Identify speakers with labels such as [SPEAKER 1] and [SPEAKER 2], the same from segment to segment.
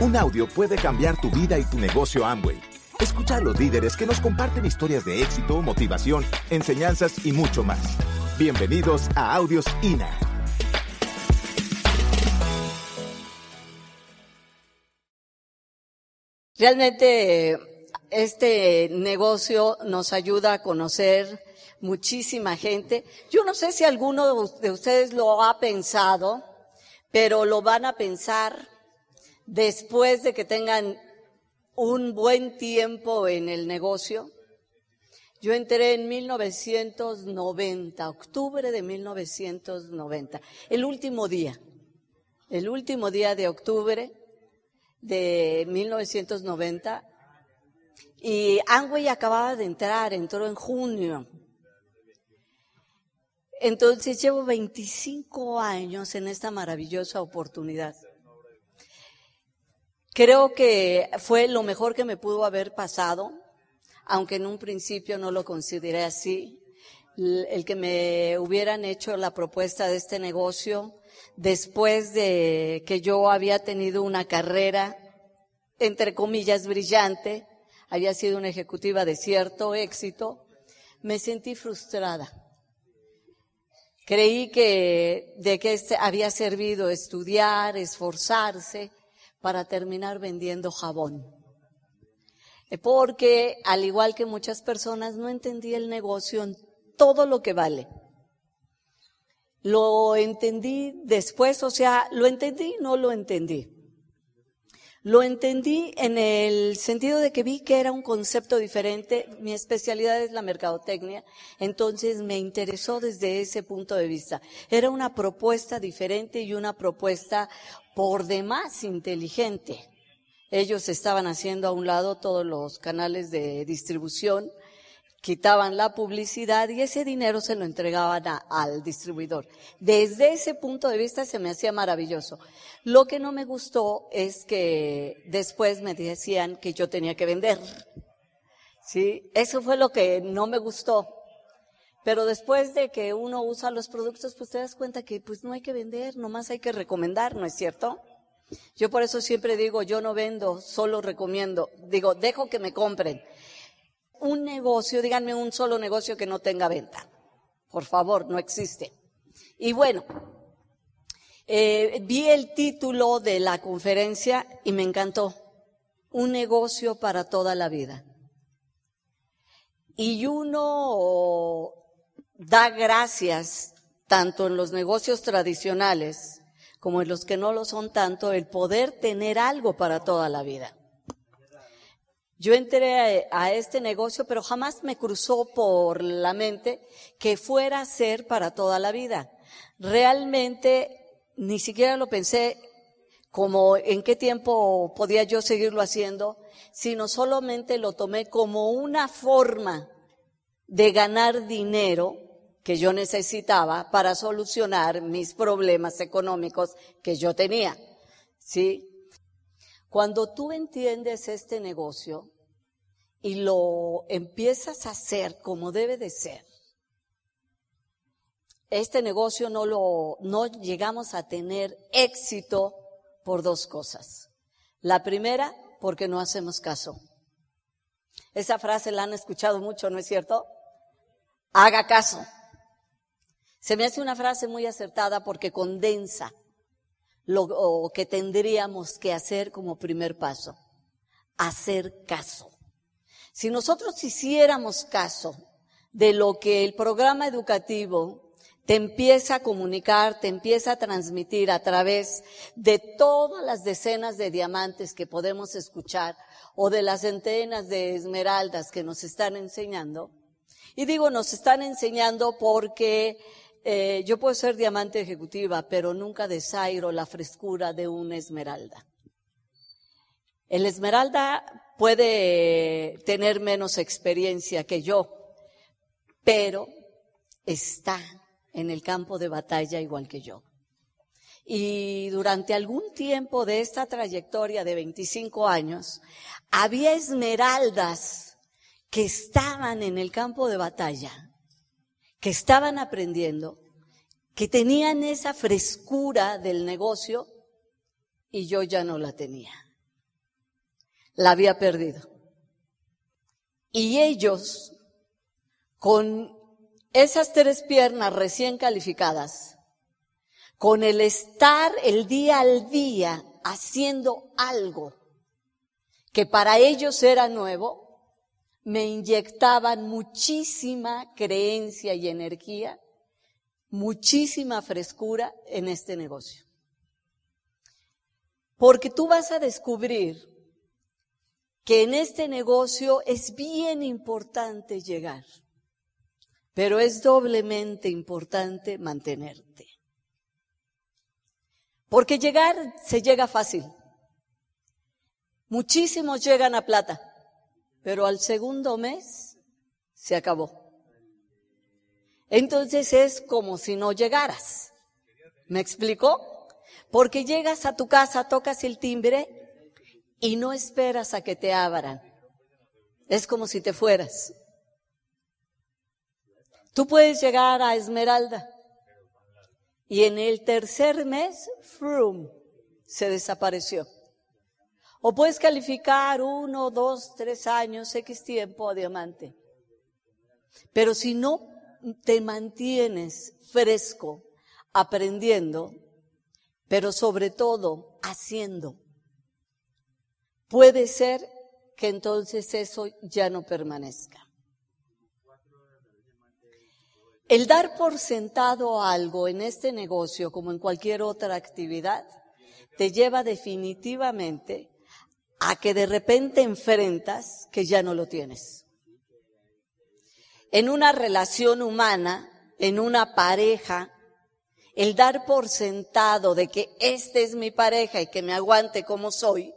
[SPEAKER 1] Un audio puede cambiar tu vida y tu negocio Amway. Escucha a los líderes que nos comparten historias de éxito, motivación, enseñanzas y mucho más. Bienvenidos a Audios INA.
[SPEAKER 2] Realmente este negocio nos ayuda a conocer muchísima gente. Yo no sé si alguno de ustedes lo ha pensado, pero lo van a pensar después de que tengan un buen tiempo en el negocio. Yo entré en 1990, octubre de 1990, el último día, el último día de octubre de 1990. Y Angway acababa de entrar, entró en junio. Entonces llevo 25 años en esta maravillosa oportunidad. Creo que fue lo mejor que me pudo haber pasado, aunque en un principio no lo consideré así. El que me hubieran hecho la propuesta de este negocio después de que yo había tenido una carrera, entre comillas, brillante, había sido una ejecutiva de cierto éxito, me sentí frustrada. Creí que de que este había servido estudiar, esforzarse, para terminar vendiendo jabón. Eh, porque, al igual que muchas personas, no entendí el negocio en todo lo que vale. Lo entendí después, o sea, lo entendí, no lo entendí. Lo entendí en el sentido de que vi que era un concepto diferente. Mi especialidad es la mercadotecnia, entonces me interesó desde ese punto de vista. Era una propuesta diferente y una propuesta por demás inteligente. Ellos estaban haciendo a un lado todos los canales de distribución, quitaban la publicidad y ese dinero se lo entregaban al distribuidor. Desde ese punto de vista se me hacía maravilloso. Lo que no me gustó es que después me decían que yo tenía que vender. Sí, eso fue lo que no me gustó. Pero después de que uno usa los productos, pues te das cuenta que pues no hay que vender, nomás hay que recomendar, ¿no es cierto? Yo por eso siempre digo, yo no vendo, solo recomiendo. Digo, dejo que me compren. Un negocio, díganme un solo negocio que no tenga venta. Por favor, no existe. Y bueno, eh, vi el título de la conferencia y me encantó. Un negocio para toda la vida. Y uno da gracias tanto en los negocios tradicionales como en los que no lo son tanto, el poder tener algo para toda la vida. Yo entré a, este negocio, pero jamás me cruzó por la mente que fuera a ser para toda la vida. Realmente ni siquiera lo pensé como en qué tiempo podía yo seguirlo haciendo, sino solamente lo tomé como una forma de ganar dinero que yo necesitaba para solucionar mis problemas económicos que yo tenía. ¿Sí? Cuando tú entiendes este negocio y lo empiezas a hacer como debe de ser, este negocio no lo, no llegamos a tener éxito por dos cosas. La primera, porque no hacemos caso. Esa frase la han escuchado mucho, ¿no es cierto? Haga caso. Se me hace una frase muy acertada porque condensa lo que tendríamos que hacer como primer paso. Hacer caso. Si nosotros hiciéramos caso de lo que el programa educativo te empieza a comunicar, te empieza a transmitir a través de todas las decenas de diamantes que podemos escuchar o de las centenas de esmeraldas que nos están enseñando. Y digo, nos están enseñando porque eh, yo puedo ser diamante ejecutiva, pero nunca desairo la frescura de una esmeralda. El esmeralda puede tener menos experiencia que yo, pero está en el campo de batalla igual que yo. Y durante algún tiempo de esta trayectoria de 25 años, había esmeraldas que estaban en el campo de batalla que estaban aprendiendo, que tenían esa frescura del negocio y yo ya no la tenía. la había perdido. Y ellos, con esas tres piernas recién calificadas, con el estar el día al día haciendo algo que para ellos era nuevo, me inyectaban muchísima creencia y energía, muchísima frescura en este negocio. Porque tú vas a descubrir que en este negocio es bien importante llegar, pero es doblemente importante mantenerte. Porque llegar se llega fácil. Muchísimos llegan a plata, pero al segundo mes se acabó. Entonces es como si no llegaras. ¿Me explicó? Porque llegas a tu casa, tocas el timbre y no esperas a que te abran. Es como si te fueras. Tú puedes llegar a Esmeralda y en el tercer mes, frum, se desapareció. O puedes calificar uno, dos, tres años, X tiempo a diamante. Pero si no te mantienes fresco, aprendiendo, pero sobre todo haciendo, puede ser que entonces eso ya no permanezca. El dar por sentado algo en este negocio, como en cualquier otra actividad, te lleva definitivamente a que de repente enfrentas que ya no lo tienes. En una relación humana, en una pareja, el dar por sentado de que este es mi pareja y que me aguante como soy,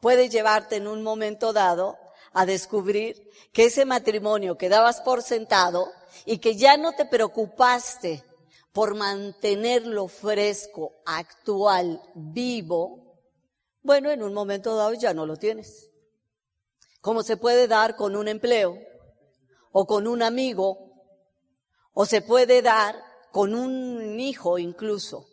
[SPEAKER 2] puede llevarte en un momento dado a descubrir que ese matrimonio que dabas por sentado y que ya no te preocupaste por mantenerlo fresco, actual, vivo, bueno, en un momento dado ya no lo tienes. Como se puede dar con un empleo, o con un amigo, o se puede dar con un hijo incluso.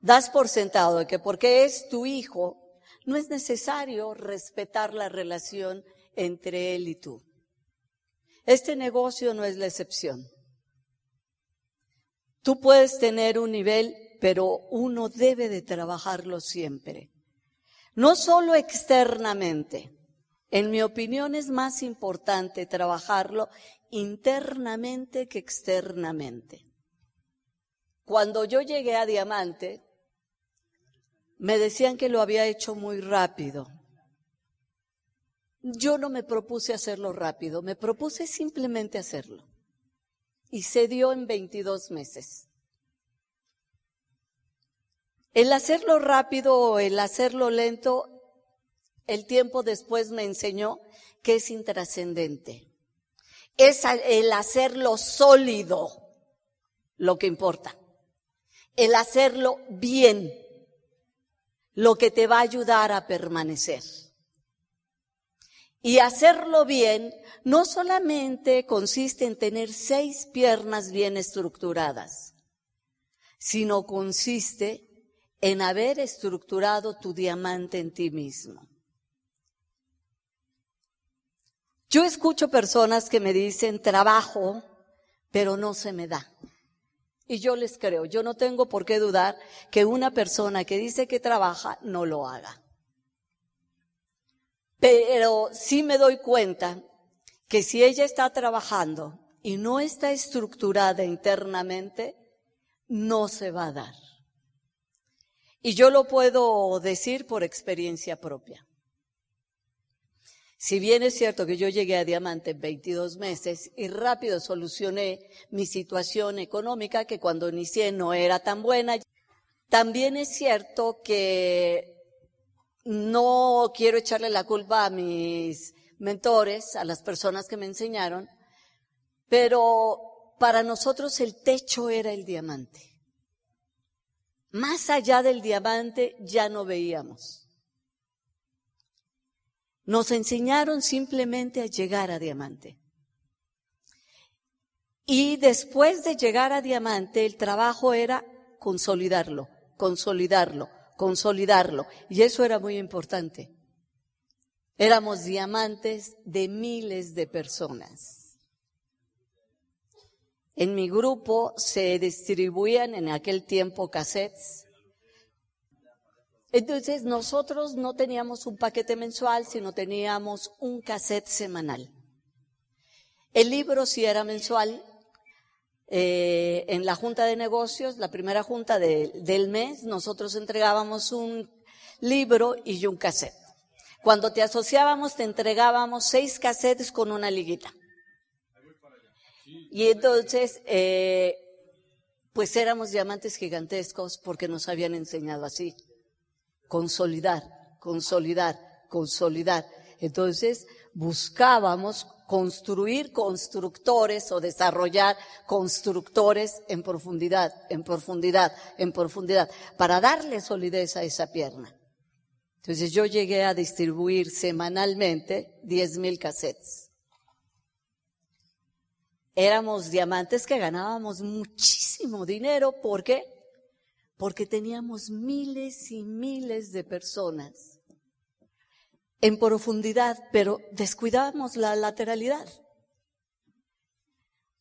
[SPEAKER 2] Das por sentado que porque es tu hijo, no es necesario respetar la relación entre él y tú. Este negocio no es la excepción. Tú puedes tener un nivel, pero uno debe de trabajarlo siempre. No solo externamente. En mi opinión es más importante trabajarlo internamente que externamente. Cuando yo llegué a Diamante, me decían que lo había hecho muy rápido. Yo no me propuse hacerlo rápido, me propuse simplemente hacerlo. Y se dio en 22 meses. El hacerlo rápido o el hacerlo lento, el tiempo después me enseñó que es intrascendente. Es el hacerlo sólido lo que importa. El hacerlo bien, lo que te va a ayudar a permanecer. Y hacerlo bien no solamente consiste en tener seis piernas bien estructuradas, sino consiste en haber estructurado tu diamante en ti mismo. Yo escucho personas que me dicen trabajo, pero no se me da. Y yo les creo, yo no tengo por qué dudar que una persona que dice que trabaja no lo haga. Pero sí me doy cuenta que si ella está trabajando y no está estructurada internamente, no se va a dar. Y yo lo puedo decir por experiencia propia. Si bien es cierto que yo llegué a Diamante en 22 meses y rápido solucioné mi situación económica, que cuando inicié no era tan buena, también es cierto que no quiero echarle la culpa a mis mentores, a las personas que me enseñaron, pero para nosotros el techo era el diamante. Más allá del diamante ya no veíamos. Nos enseñaron simplemente a llegar a diamante. Y después de llegar a diamante, el trabajo era consolidarlo, consolidarlo, consolidarlo. Y eso era muy importante. Éramos diamantes de miles de personas. En mi grupo se distribuían en aquel tiempo cassettes. Entonces nosotros no teníamos un paquete mensual, sino teníamos un cassette semanal. El libro sí era mensual. Eh, en la junta de negocios, la primera junta del mes, nosotros entregábamos un libro y un cassette. Cuando te asociábamos, te entregábamos seis cassettes con una liguita. Y entonces, eh, pues éramos diamantes gigantescos porque nos habían enseñado así. Consolidar, consolidar, consolidar. Entonces, buscábamos construir constructores o desarrollar constructores en profundidad, en profundidad, en profundidad, para darle solidez a esa pierna. Entonces yo llegué a distribuir semanalmente 10.000 cassettes. Éramos diamantes que ganábamos muchísimo dinero. ¿Por qué? Porque teníamos miles y miles de personas en profundidad, pero descuidamos la lateralidad.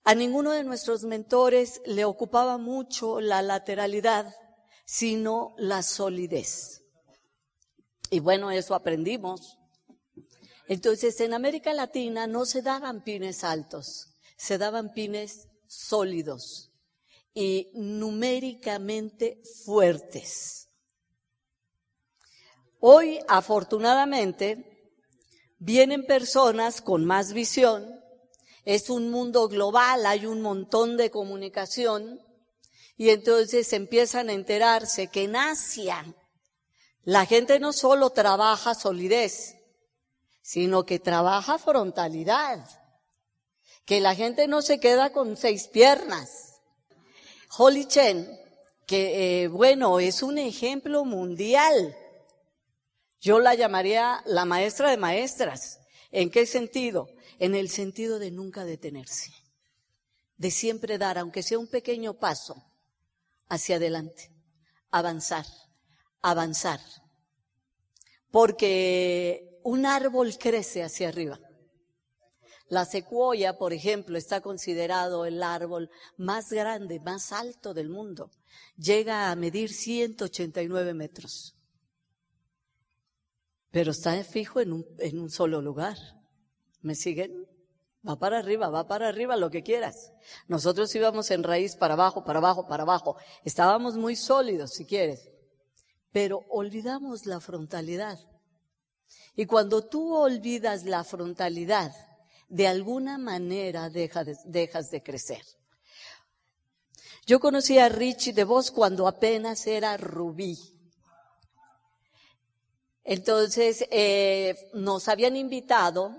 [SPEAKER 2] A ninguno de nuestros mentores le ocupaba mucho la lateralidad, sino la solidez. Y bueno, eso aprendimos. Entonces, en América Latina no se daban pines altos, se daban pines sólidos y numéricamente fuertes. Hoy, afortunadamente, vienen personas con más visión. Es un mundo global, hay un montón de comunicación. Y entonces empiezan a enterarse que en Asia la gente no solo trabaja solidez, sino que trabaja frontalidad. Que la gente no se queda con seis piernas. Holly Chen, que eh, bueno, es un ejemplo mundial yo la llamaría la maestra de maestras. ¿En qué sentido? En el sentido de nunca detenerse, de siempre dar, aunque sea un pequeño paso, hacia adelante, avanzar, avanzar. Porque un árbol crece hacia arriba. La secuoya, por ejemplo, está considerado el árbol más grande, más alto del mundo. Llega a medir 189 metros pero está fijo en un, en un solo lugar. ¿Me siguen? Va para arriba, va para arriba, lo que quieras. Nosotros íbamos en raíz para abajo, para abajo, para abajo. Estábamos muy sólidos, si quieres. Pero olvidamos la frontalidad. Y cuando tú olvidas la frontalidad, de alguna manera dejas de crecer. Yo conocí a Richie de Vos cuando apenas era rubí. Entonces, eh, nos habían invitado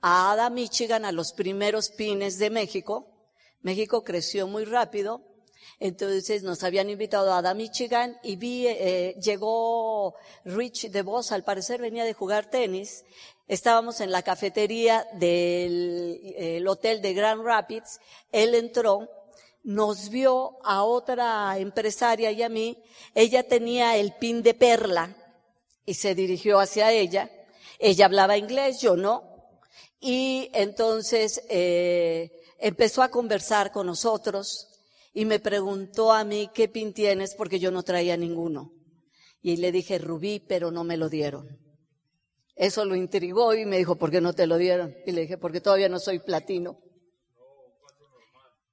[SPEAKER 2] a Ada, Michigan, a los primeros pines de México. México creció muy rápido. Entonces nos habían invitado a Ada, Michigan y vi, eh, llegó Rich DeVos, al parecer venía de jugar tenis. Estábamos en la cafetería del hotel de Grand Rapids. Él entró, nos vio a otra empresaria y a mí. Ella tenía el pin de perla y se dirigió hacia ella. Ella hablaba inglés, yo no. Y entonces eh, empezó a conversar con nosotros y me preguntó a mí qué pin tienes porque yo no traía ninguno. Y le dije rubí, pero no me lo dieron. Eso lo intrigó y me dijo, ¿por qué no te lo dieron? Y le dije, porque todavía no soy platino.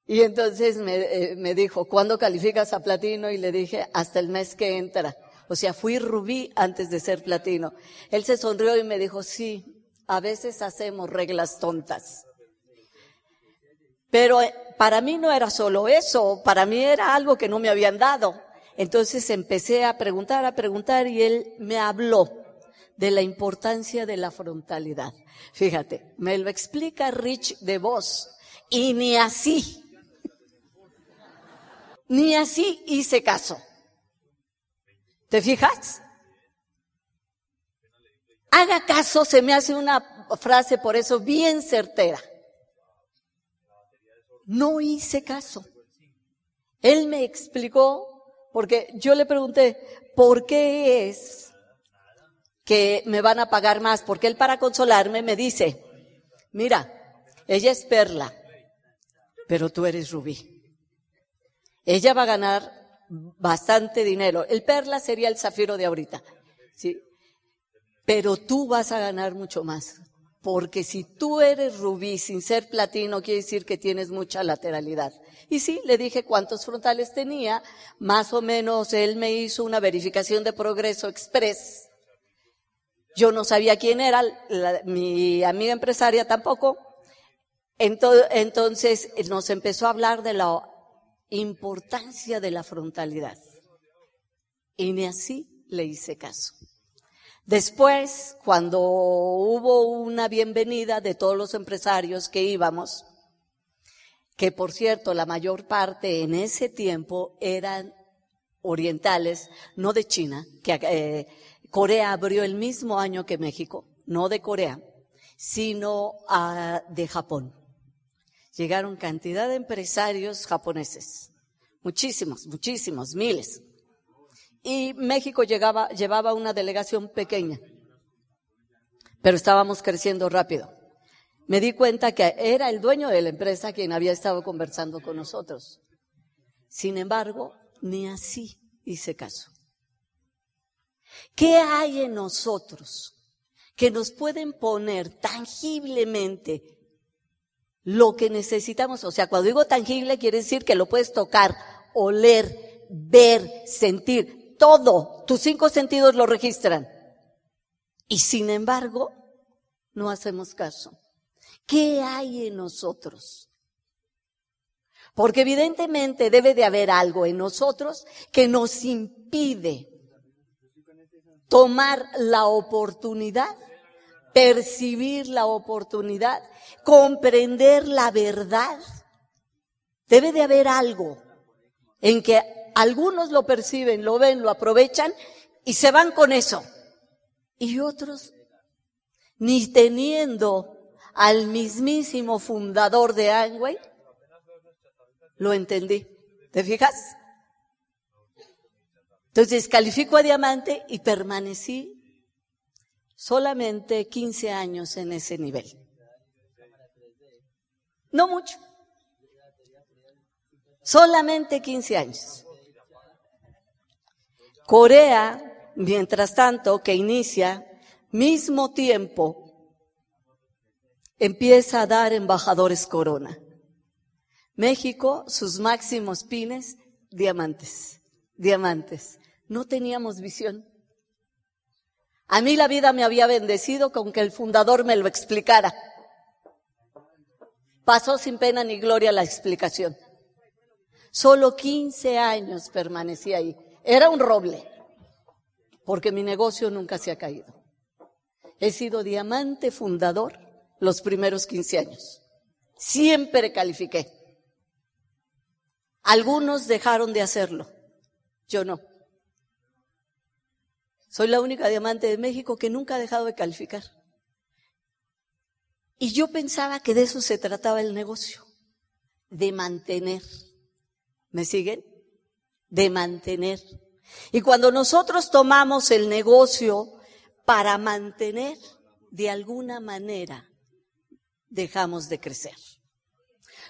[SPEAKER 2] Y entonces me, eh, me dijo, ¿cuándo calificas a platino? Y le dije, hasta el mes que entra. O sea, fui rubí antes de ser platino. Él se sonrió y me dijo, sí, a veces hacemos reglas tontas. Pero eh, para mí no era solo eso, para mí era algo que no me habían dado. Entonces empecé a preguntar, a preguntar y él me habló de la importancia de la frontalidad. Fíjate, me lo explica Rich de voz y ni así, ni así hice caso. ¿Te fijas? Haga caso, se me hace una frase por eso bien certera. No hice caso. Él me explicó, porque yo le pregunté, ¿por qué es que me van a pagar más, porque él para consolarme me dice, mira, ella es perla, pero tú eres rubí. Ella va a ganar bastante dinero. El perla sería el zafiro de ahorita, ¿sí? Pero tú vas a ganar mucho más. Porque si tú eres rubí sin ser platino, quiere decir que tienes mucha lateralidad. Y sí, le dije cuántos frontales tenía. Más o menos él me hizo una verificación de progreso express. Yo no sabía quién era, mi amiga empresaria tampoco. Entonces nos empezó a hablar de la importancia de la frontalidad. Y ni así le hice caso. Después, cuando hubo una bienvenida de todos los empresarios que íbamos, que por cierto la mayor parte en ese tiempo eran orientales, no de China, que eh, Corea abrió el mismo año que México, no de Corea, sino de Japón. Llegaron cantidad de empresarios japoneses, muchísimos, muchísimos, miles y México llevaba una delegación pequeña, pero estábamos creciendo rápido. Me di cuenta que era el dueño de la empresa quien había estado conversando con nosotros. Sin embargo, ni así hice caso. ¿Qué hay en nosotros que nos pueden poner tangiblemente lo que necesitamos? O sea, cuando digo tangible quiere decir que lo puedes tocar, oler, ver, sentir todo, tus cinco sentidos lo registran. Y sin embargo, no hacemos caso. ¿Qué hay en nosotros? Porque evidentemente debe de haber algo en nosotros que nos impide tomar la oportunidad, percibir la oportunidad, comprender la verdad. Debe de haber algo en que algunos lo perciben, lo ven, lo aprovechan y se van con eso. Y otros, ni teniendo al mismísimo fundador de Angway, lo entendí. ¿Te fijas? Entonces califico a diamante y permanecí solamente 15 años en ese nivel. No mucho. Solamente 15 años. Corea, mientras tanto, que inicia, mismo tiempo, empieza a dar embajadores corona. México, sus máximos pines, diamantes, diamantes. No teníamos visión. A mí la vida me había bendecido con que el fundador me lo explicara. Pasó sin pena ni gloria la explicación. Solo 15 años permanecí ahí. Era un roble, porque mi negocio nunca se ha caído. He sido diamante fundador los primeros 15 años. Siempre califiqué. Algunos dejaron de hacerlo, yo no. Soy la única diamante de México que nunca ha dejado de calificar. Y yo pensaba que de eso se trataba el negocio, de mantener. ¿Me siguen? de mantener. Y cuando nosotros tomamos el negocio para mantener, de alguna manera dejamos de crecer.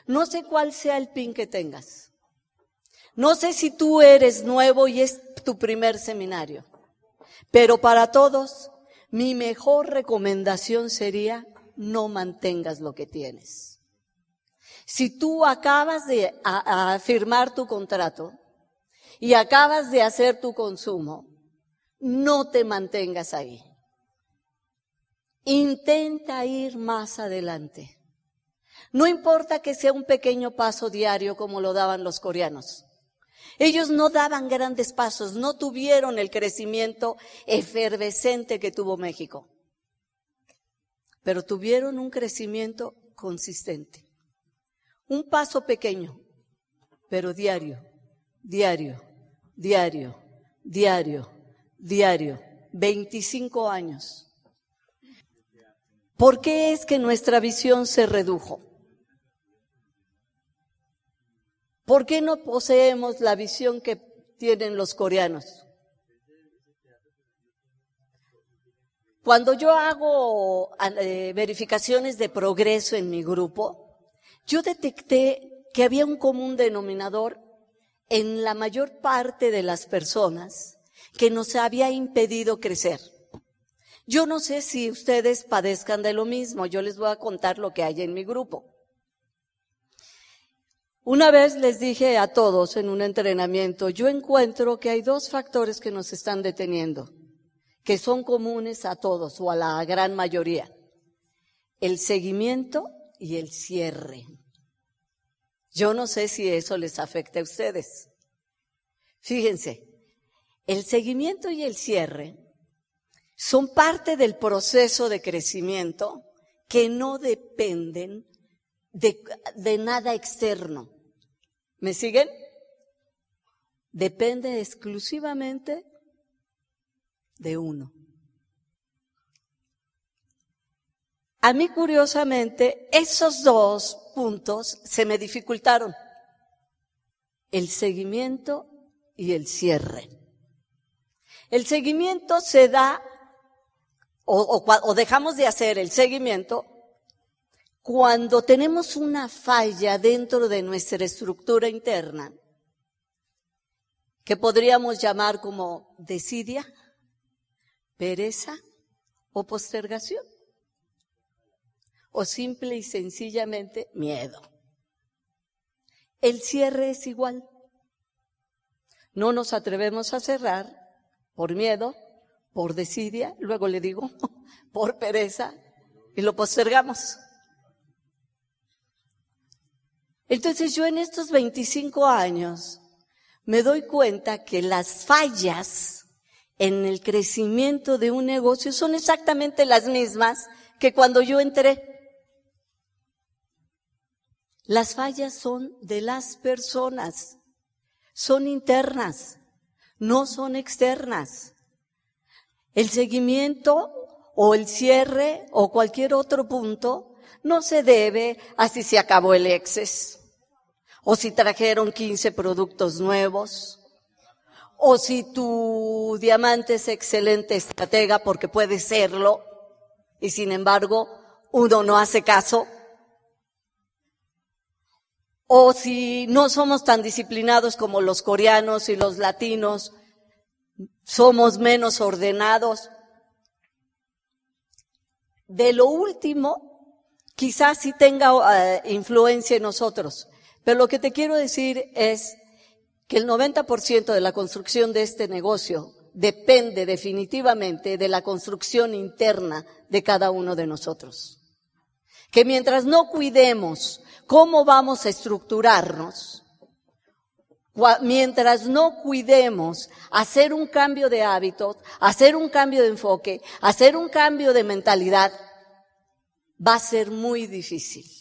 [SPEAKER 2] No sé cuál sea el pin que tengas. No sé si tú eres nuevo y es tu primer seminario. Pero para todos, mi mejor recomendación sería no mantengas lo que tienes. Si tú acabas de firmar tu contrato, y acabas de hacer tu consumo, no te mantengas ahí. Intenta ir más adelante. No importa que sea un pequeño paso diario como lo daban los coreanos. Ellos no daban grandes pasos, no tuvieron el crecimiento efervescente que tuvo México, pero tuvieron un crecimiento consistente. Un paso pequeño, pero diario, diario, diario, diario, diario, 25 años. ¿Por qué es que nuestra visión se redujo? ¿Por qué no poseemos la visión que tienen los coreanos? Cuando yo hago eh, verificaciones de progreso en mi grupo, yo detecté que había un común denominador en la mayor parte de las personas que nos había impedido crecer. Yo no sé si ustedes padezcan de lo mismo, yo les voy a contar lo que hay en mi grupo. Una vez les dije a todos en un entrenamiento, yo encuentro que hay dos factores que nos están deteniendo, que son comunes a todos o a la gran mayoría. El seguimiento y el cierre. Yo no sé si eso les afecta a ustedes. Fíjense, el seguimiento y el cierre son parte del proceso de crecimiento que no dependen de, nada externo. ¿Me siguen? Depende exclusivamente de uno. A mí, curiosamente, esos dos puntos se me dificultaron. El seguimiento y el cierre. El seguimiento se da, o, o dejamos de hacer el seguimiento cuando tenemos una falla dentro de nuestra estructura interna, que podríamos llamar como desidia, pereza o postergación, o simple y sencillamente miedo. El cierre es igual. No nos atrevemos a cerrar por miedo, por desidia, luego le digo, por pereza, y lo postergamos. Entonces yo en estos 25 años me doy cuenta que las fallas en el crecimiento de un negocio son exactamente las mismas que cuando yo entré. Las fallas son de las personas, son internas, no son externas. El seguimiento o el cierre o cualquier otro punto no se debe a si se acabó el exceso o si trajeron 15 productos nuevos, o si tu diamante es excelente estratega porque puede serlo, y sin embargo uno no hace caso, o si no somos tan disciplinados como los coreanos y los latinos, somos menos ordenados. De lo último, quizás sí tenga eh, influencia en nosotros, pero lo que te quiero decir es que el 90% de la construcción de este negocio depende definitivamente de la construcción interna de cada uno de nosotros. Que mientras no cuidemos cómo vamos a estructurarnos, mientras no cuidemos hacer un cambio de hábitos, hacer un cambio de enfoque, hacer un cambio de mentalidad, va a ser muy difícil.